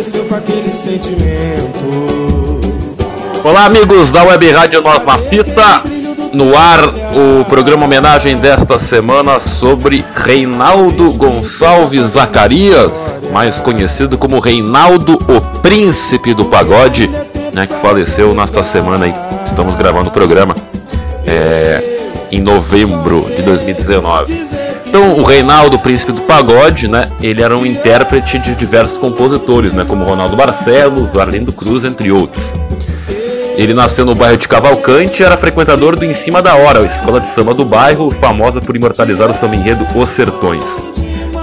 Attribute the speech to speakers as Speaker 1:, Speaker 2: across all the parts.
Speaker 1: Com aquele sentimento.
Speaker 2: Olá, amigos da Web Rádio Nós na Fita. No ar, o programa homenagem desta semana sobre Reinaldo Gonçalves Zacarias, mais conhecido como Reinaldo, o Príncipe do Pagode, né, que faleceu nesta semana aí. Estamos gravando o programa é, em novembro de 2019. Então, o Reinaldo, príncipe do pagode, né? Ele era um intérprete de diversos compositores, né? Como Ronaldo Barcelos, Arlindo Cruz, entre outros. Ele nasceu no bairro de Cavalcante e era frequentador do Em Cima da Hora, a escola de samba do bairro, famosa por imortalizar o samba enredo Os Sertões.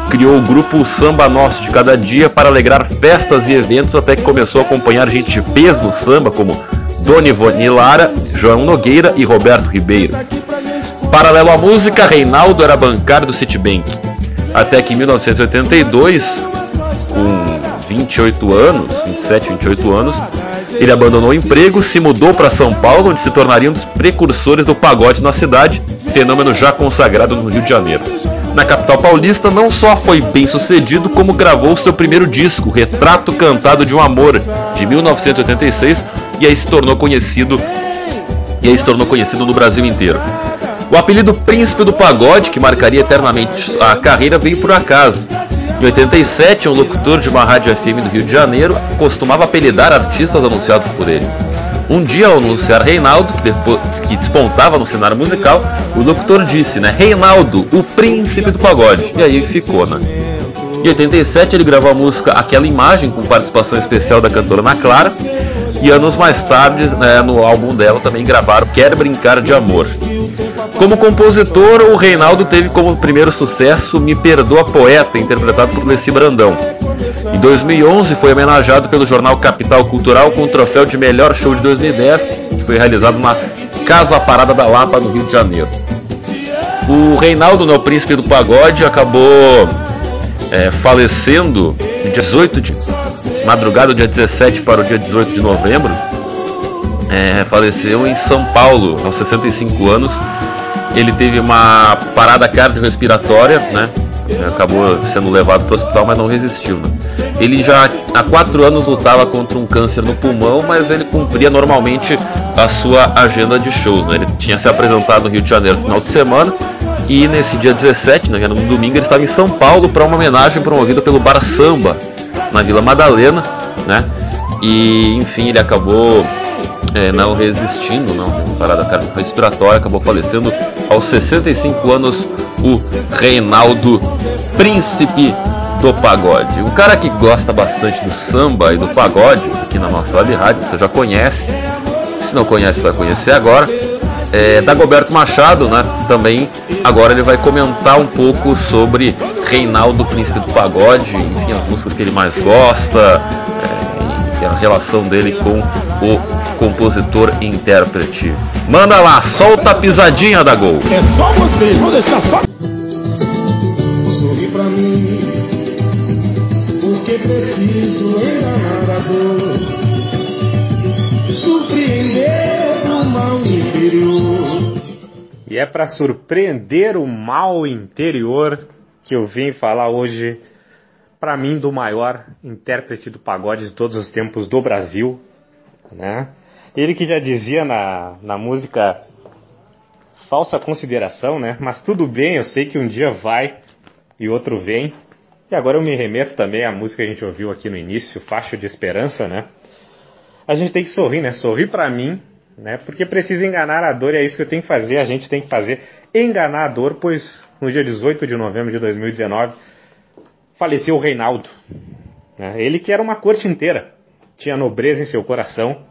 Speaker 2: Criou o grupo Samba Nosso de Cada Dia para alegrar festas e eventos, até que começou a acompanhar gente de peso no samba, como Dona Ivone Lara, João Nogueira e Roberto Ribeiro. Paralelo à música, Reinaldo era bancário do Citibank. Até que em 1982, com 28 anos, 27, 28 anos, ele abandonou o emprego, se mudou para São Paulo, onde se tornaria um dos precursores do pagode na cidade, fenômeno já consagrado no Rio de Janeiro. Na capital paulista, não só foi bem sucedido, como gravou seu primeiro disco, Retrato Cantado de um Amor, de 1986, e aí se tornou conhecido e aí se tornou conhecido no Brasil inteiro. O apelido Príncipe do Pagode, que marcaria eternamente a carreira, veio por acaso. Em 87, um locutor de uma rádio FM do Rio de Janeiro costumava apelidar artistas anunciados por ele. Um dia, ao anunciar Reinaldo, que, depois, que despontava no cenário musical, o locutor disse, né? Reinaldo, o príncipe do pagode. E aí ficou, né? Em 87, ele gravou a música Aquela Imagem, com participação especial da cantora Ana Clara. E anos mais tarde, né, no álbum dela, também gravaram Quer Brincar de Amor. Como compositor, o Reinaldo teve como primeiro sucesso Me Perdoa Poeta, interpretado por Leci Brandão. Em 2011 foi homenageado pelo jornal Capital Cultural com o troféu de melhor show de 2010, que foi realizado na Casa Parada da Lapa, no Rio de Janeiro. O Reinaldo, no Príncipe do Pagode, acabou é, falecendo no dia 18 de madrugada, dia 17 para o dia 18 de novembro. É, faleceu em São Paulo, aos 65 anos, ele teve uma parada cardiorrespiratória, né? Acabou sendo levado para o hospital, mas não resistiu. Né? Ele já há quatro anos lutava contra um câncer no pulmão, mas ele cumpria normalmente a sua agenda de shows. Né? Ele tinha se apresentado no Rio de Janeiro no final de semana e nesse dia 17, né, no domingo, ele estava em São Paulo para uma homenagem promovida pelo Bar Samba na Vila Madalena, né? E enfim, ele acabou é, não resistindo, não, teve uma parada cardiorrespiratória, acabou falecendo aos 65 anos, o Reinaldo Príncipe do Pagode. Um cara que gosta bastante do samba e do pagode, aqui na nossa web rádio, você já conhece, se não conhece, vai conhecer agora. É, Dagoberto Machado, né? Também agora ele vai comentar um pouco sobre Reinaldo Príncipe do Pagode, enfim, as músicas que ele mais gosta, a relação dele com o compositor e intérprete. Manda lá, solta a pisadinha da Gol.
Speaker 1: É só vocês, vou deixar só. Sorri pra mim, porque preciso enganar a dor. Surpreender o mal interior.
Speaker 3: E é para surpreender o mal interior que eu vim falar hoje, para mim, do maior intérprete do pagode de todos os tempos do Brasil, né? Ele que já dizia na, na música Falsa Consideração, né? Mas tudo bem, eu sei que um dia vai e outro vem. E agora eu me remeto também à música que a gente ouviu aqui no início, Faixa de Esperança, né? A gente tem que sorrir, né? Sorrir para mim, né? Porque precisa enganar a dor e é isso que eu tenho que fazer, a gente tem que fazer. Enganar a dor, pois no dia 18 de novembro de 2019 faleceu o Reinaldo. Né? Ele que era uma corte inteira, tinha nobreza em seu coração,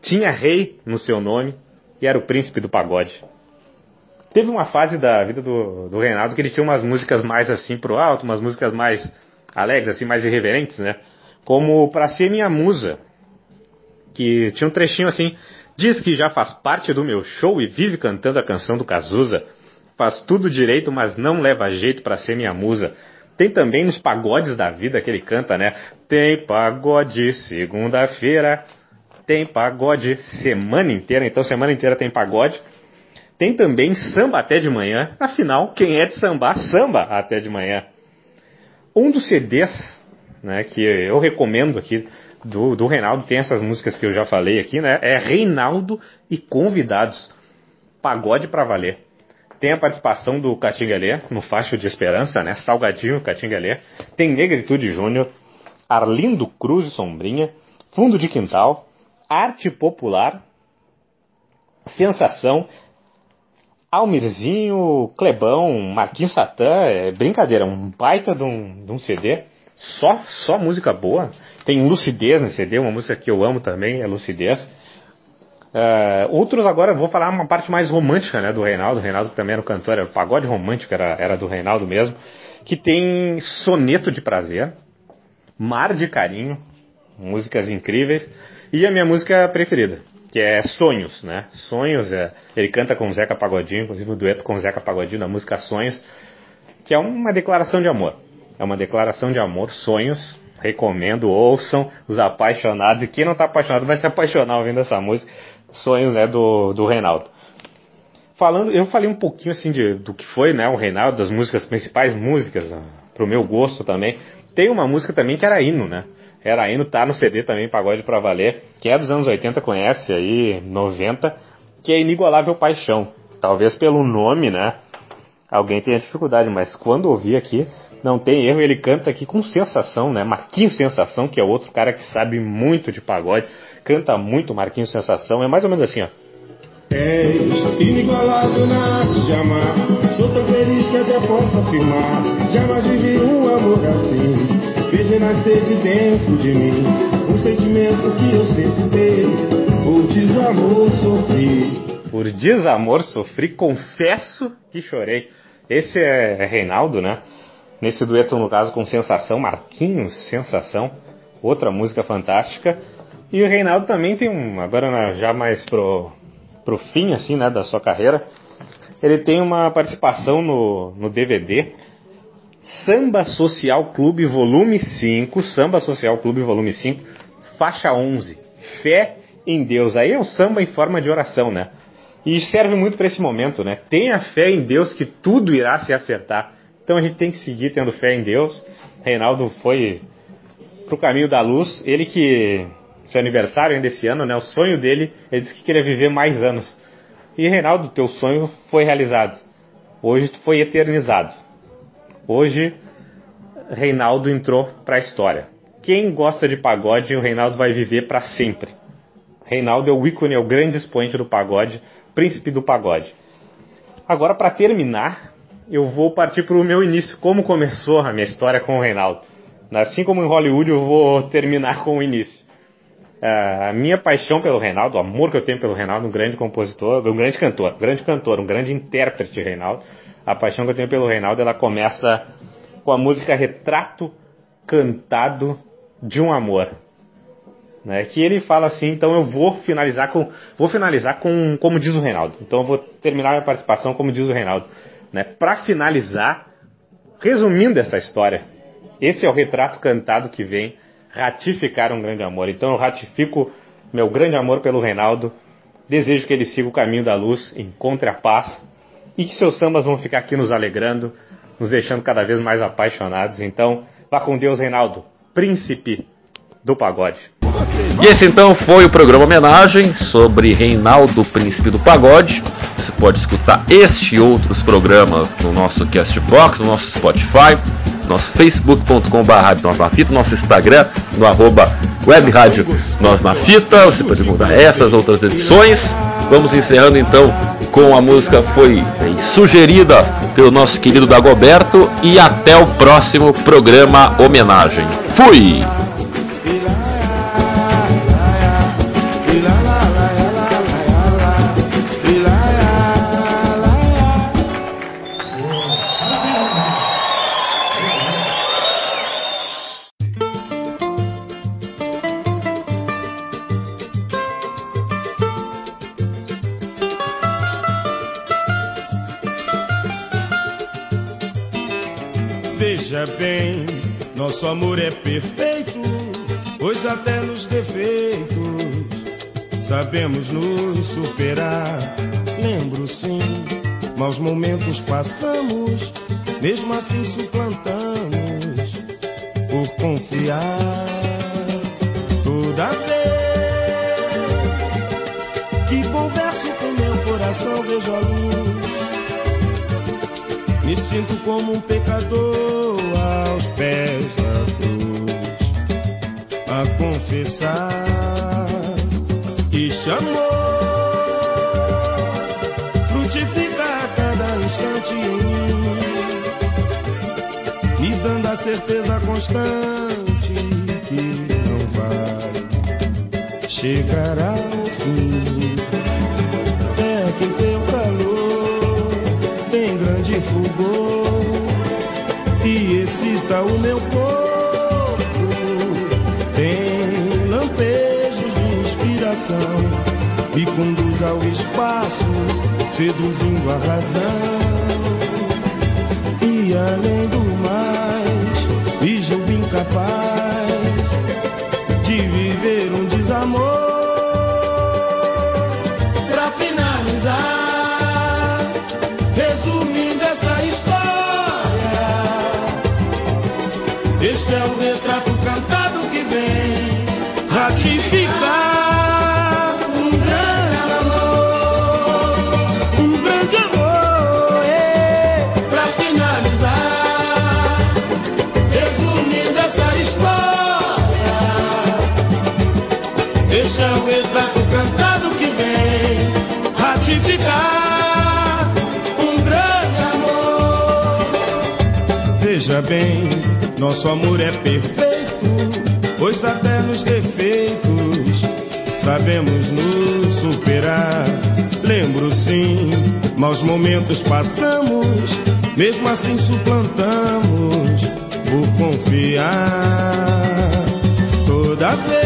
Speaker 3: tinha rei no seu nome e era o príncipe do pagode. Teve uma fase da vida do, do Reinaldo que ele tinha umas músicas mais assim pro alto, umas músicas mais alegres, assim, mais irreverentes, né? Como Pra Ser Minha Musa, que tinha um trechinho assim, diz que já faz parte do meu show e vive cantando a canção do Cazuza. Faz tudo direito, mas não leva jeito para ser minha musa. Tem também nos pagodes da vida que ele canta, né? Tem pagode segunda-feira, tem pagode semana inteira, então semana inteira tem pagode. Tem também samba até de manhã, afinal, quem é de sambar, samba até de manhã. Um dos CDs né, que eu recomendo aqui do, do Reinaldo, tem essas músicas que eu já falei aqui, né? É Reinaldo e Convidados. Pagode pra valer. Tem a participação do Catingalé no Facho de Esperança, né? Salgadinho Catingalé. Tem Negritude Júnior, Arlindo Cruz e Sombrinha, Fundo de Quintal, Arte Popular, Sensação, Almirzinho, Clebão, Marquinhos Satã, é brincadeira, um baita de um, de um CD, só, só música boa. Tem Lucidez nesse CD, uma música que eu amo também, é Lucidez. Uh, outros agora, vou falar uma parte mais romântica né, do Reinaldo. O Reinaldo também era o cantor, era o pagode romântico, era, era do Reinaldo mesmo. Que tem Soneto de Prazer, Mar de Carinho, músicas incríveis. E a minha música preferida, que é Sonhos, né? Sonhos, é, ele canta com Zeca Pagodinho, inclusive o um dueto com Zeca Pagodinho na música Sonhos, que é uma declaração de amor. É uma declaração de amor, Sonhos, recomendo, ouçam, os apaixonados, e quem não está apaixonado vai se apaixonar ouvindo essa música, sonhos né, do, do Reinaldo. Falando, eu falei um pouquinho assim de, do que foi né, o Reinaldo, das músicas, principais músicas, ah, pro meu gosto também. Tem uma música também que era hino, né? Era hino, tá no CD também, Pagode pra Valer, que é dos anos 80, conhece aí, 90, que é Inigualável Paixão. Talvez pelo nome, né? Alguém tenha dificuldade, mas quando ouvi aqui, não tem erro, ele canta aqui com sensação, né? Marquinhos Sensação, que é outro cara que sabe muito de pagode, canta muito Marquinhos Sensação, é mais ou menos assim, ó.
Speaker 1: És inigualável na arte de amar, sou tão feliz que até posso afirmar, jamais vivi um amor assim, fez renascer de dentro de mim, um sentimento que eu sempre teve, por desamor sofri.
Speaker 3: Por desamor sofri, confesso que chorei. Esse é Reinaldo, né? Nesse dueto, no caso, com Sensação, Marquinhos Sensação, outra música fantástica. E o Reinaldo também tem um, agora já mais pro, pro fim, assim, né, da sua carreira, ele tem uma participação no, no DVD Samba Social Clube Volume 5, Samba Social Clube Volume 5, faixa 11, Fé em Deus. Aí é um samba em forma de oração, né? E serve muito para esse momento, né? Tenha fé em Deus que tudo irá se acertar. Então a gente tem que seguir tendo fé em Deus. Reinaldo foi pro caminho da luz. Ele que seu aniversário ainda esse ano, né? O sonho dele, ele disse que queria viver mais anos. E Reinaldo, teu sonho foi realizado. Hoje foi eternizado. Hoje Reinaldo entrou para a história. Quem gosta de pagode, o Reinaldo vai viver para sempre. Reinaldo é o ícone, é o grande expoente do pagode, príncipe do pagode. Agora, para terminar, eu vou partir para o meu início, como começou a minha história com o Reinaldo. Assim como em Hollywood, eu vou terminar com o início. Uh, a minha paixão pelo Reinaldo, o amor que eu tenho pelo Reinaldo, um grande compositor, um grande cantor, um grande cantor, um grande intérprete, Reinaldo. A paixão que eu tenho pelo Reinaldo, ela começa com a música Retrato Cantado de um Amor. Né, que ele fala assim, então eu vou finalizar com, vou finalizar com, como diz o Reinaldo. Então eu vou terminar minha participação como diz o Reinaldo. Né? Para finalizar, resumindo essa história, esse é o retrato cantado que vem ratificar um grande amor. Então eu ratifico meu grande amor pelo Reinaldo, desejo que ele siga o caminho da luz, encontre a paz e que seus sambas vão ficar aqui nos alegrando, nos deixando cada vez mais apaixonados. Então, vá com Deus, Reinaldo, príncipe do pagode.
Speaker 2: E esse então foi o programa homenagem sobre Reinaldo Príncipe do Pagode. Você pode escutar este e outros programas no nosso Castbox, no nosso Spotify, nosso facebook.com.br nosso Instagram, no arroba Web Rádio Nós na Fita. Você pode encontrar essas outras edições. Vamos encerrando então com a música foi sugerida pelo nosso querido Dagoberto e até o próximo programa homenagem. Fui!
Speaker 1: Nosso amor é perfeito, pois até nos defeitos sabemos nos superar. Lembro sim, maus momentos passamos, mesmo assim suplantamos por confiar. Toda vez que converso com meu coração, vejo a luz. Me sinto como um pecador aos pés da cruz a confessar e chamou frutifica a cada instante em mim, me dando a certeza constante que não vai chegar ao fim. E excita o meu corpo. Tem lampejos de inspiração, me conduz ao espaço, seduzindo a razão. E além do mais, me julgo incapaz de viver um desamor. Pra finalizar, resumindo Veja bem, nosso amor é perfeito, pois até nos defeitos sabemos nos superar. Lembro sim, maus momentos passamos, mesmo assim suplantamos por confiar. Toda vez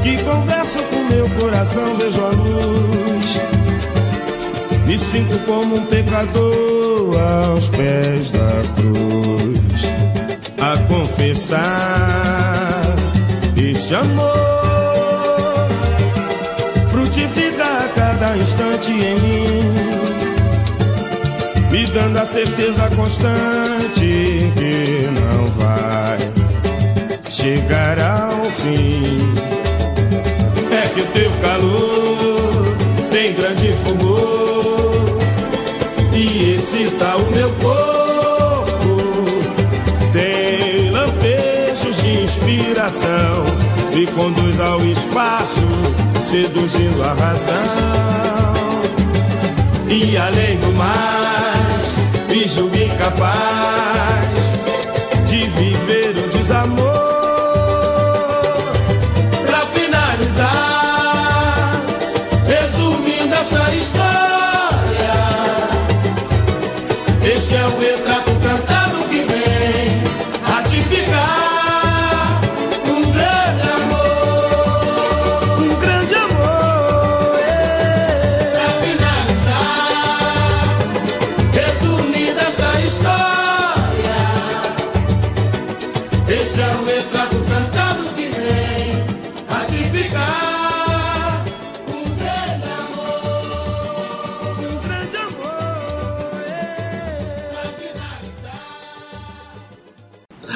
Speaker 1: que converso com meu coração, vejo a luz. Sinto como um pecador aos pés da cruz a confessar este amor frutifica a cada instante em mim, me dando a certeza constante que não vai chegar ao fim. Excita o meu corpo. Tem lampejos de inspiração, me conduz ao espaço, seduzindo a razão. E além do mais, me julgo incapaz